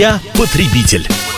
Я потребитель.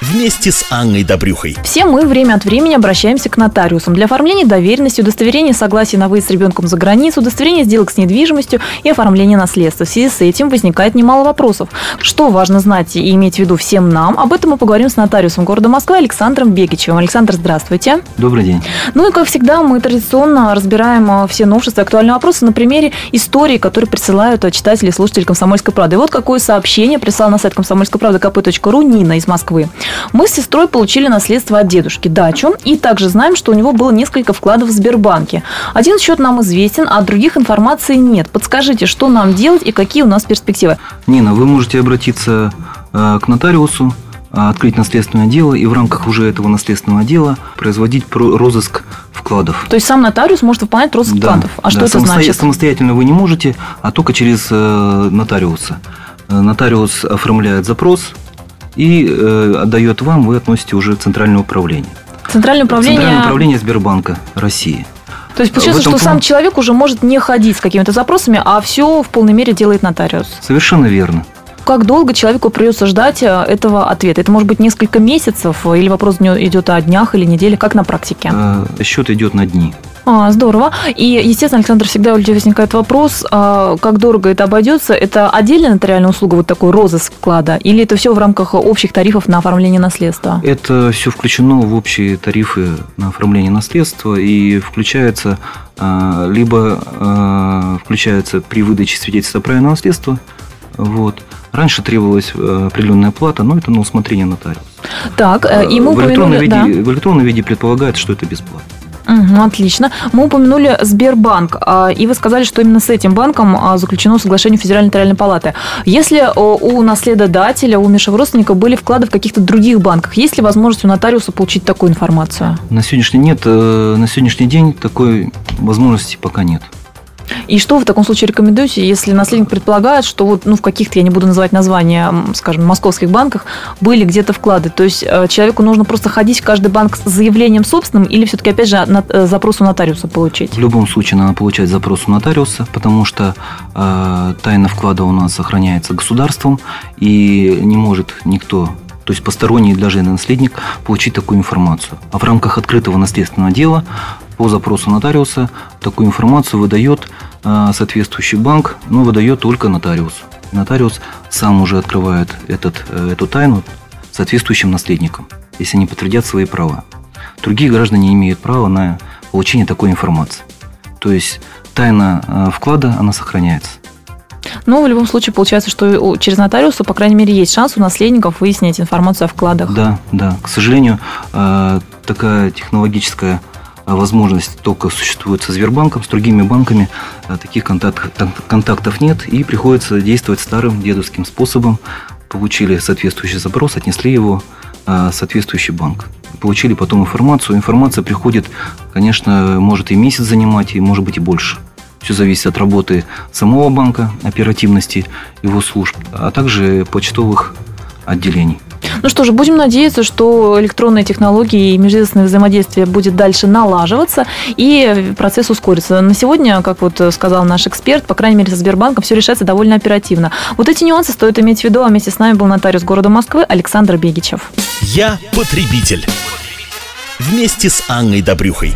Вместе с Анной Добрюхой. Все мы время от времени обращаемся к нотариусам для оформления доверенности, удостоверения согласия на выезд с ребенком за границу, удостоверения сделок с недвижимостью и оформления наследства. В связи с этим возникает немало вопросов. Что важно знать и иметь в виду всем нам? Об этом мы поговорим с нотариусом города Москвы Александром Бегичевым. Александр, здравствуйте. Добрый день. Ну и, как всегда, мы традиционно разбираем а, все новшества и актуальные вопросы на примере истории, которые присылают а, читатели и слушатели «Комсомольской правды». И вот какое сообщение прислал на сайт комсомольской правды kp.ru Нина из Москвы. Мы с сестрой получили наследство от дедушки, дачу, и также знаем, что у него было несколько вкладов в Сбербанке. Один счет нам известен, а других информации нет. Подскажите, что нам делать и какие у нас перспективы? Нина, вы можете обратиться э, к нотариусу, э, открыть наследственное дело и в рамках уже этого наследственного дела производить розыск вкладов. То есть сам нотариус может выполнять розыск да, вкладов. А да, что это самосто... значит? Самостоятельно вы не можете, а только через э, нотариуса. Нотариус оформляет запрос, и э, отдает вам, вы относите уже в Центральное управление. Центральное управление... Центральное управление Сбербанка России. То есть получается, что план... сам человек уже может не ходить с какими-то запросами, а все в полной мере делает нотариус. Совершенно верно. Как долго человеку придется ждать э, этого ответа? Это может быть несколько месяцев, или вопрос идет о днях или неделях, как на практике? Э, счет идет на дни. А, здорово. И, естественно, Александр, всегда у людей возникает вопрос, а, как дорого это обойдется? Это отдельная нотариальная услуга, вот такой розыск вклада, или это все в рамках общих тарифов на оформление наследства? Это все включено в общие тарифы на оформление наследства и включается а, либо включается при выдаче свидетельства о праве на наследство, вот, Раньше требовалась э, определенная плата, но это на усмотрение нотариуса. Так, э, и мы в электронном, виде, да. в электронном виде предполагается, что это бесплатно. Угу, отлично. Мы упомянули Сбербанк, а, и вы сказали, что именно с этим банком а, заключено соглашение Федеральной нотариальной палаты. Если у наследодателя, у умершего родственника были вклады в каких-то других банках, есть ли возможность у нотариуса получить такую информацию? На сегодняшний нет, э, на сегодняшний день такой возможности пока нет. И что вы в таком случае рекомендуете, если наследник предполагает, что вот, ну, в каких-то, я не буду называть названия, скажем, московских банках были где-то вклады? То есть э, человеку нужно просто ходить в каждый банк с заявлением собственным или все-таки, опять же, на, э, запрос у нотариуса получить? В любом случае надо получать запрос у нотариуса, потому что э, тайна вклада у нас сохраняется государством, и не может никто то есть посторонний даже наследник, получить такую информацию. А в рамках открытого наследственного дела по запросу нотариуса такую информацию выдает соответствующий банк, но выдает только нотариус. Нотариус сам уже открывает этот, э, эту тайну соответствующим наследникам, если они подтвердят свои права. Другие граждане не имеют права на получение такой информации. То есть тайна э, вклада, она сохраняется. Ну, в любом случае, получается, что через нотариуса, по крайней мере, есть шанс у наследников выяснить информацию о вкладах. Да, да. К сожалению, э, такая технологическая а возможность только существует со Сбербанком, с другими банками а таких контакт, контактов нет, и приходится действовать старым дедовским способом. Получили соответствующий запрос, отнесли его в соответствующий банк. Получили потом информацию. Информация приходит, конечно, может и месяц занимать, и может быть и больше. Все зависит от работы самого банка, оперативности его служб, а также почтовых отделений. Ну что же, будем надеяться, что электронные технологии и межведомственное взаимодействие будет дальше налаживаться и процесс ускорится. На сегодня, как вот сказал наш эксперт, по крайней мере, со Сбербанком все решается довольно оперативно. Вот эти нюансы стоит иметь в виду, а вместе с нами был нотариус города Москвы Александр Бегичев. Я потребитель. Вместе с Анной Добрюхой.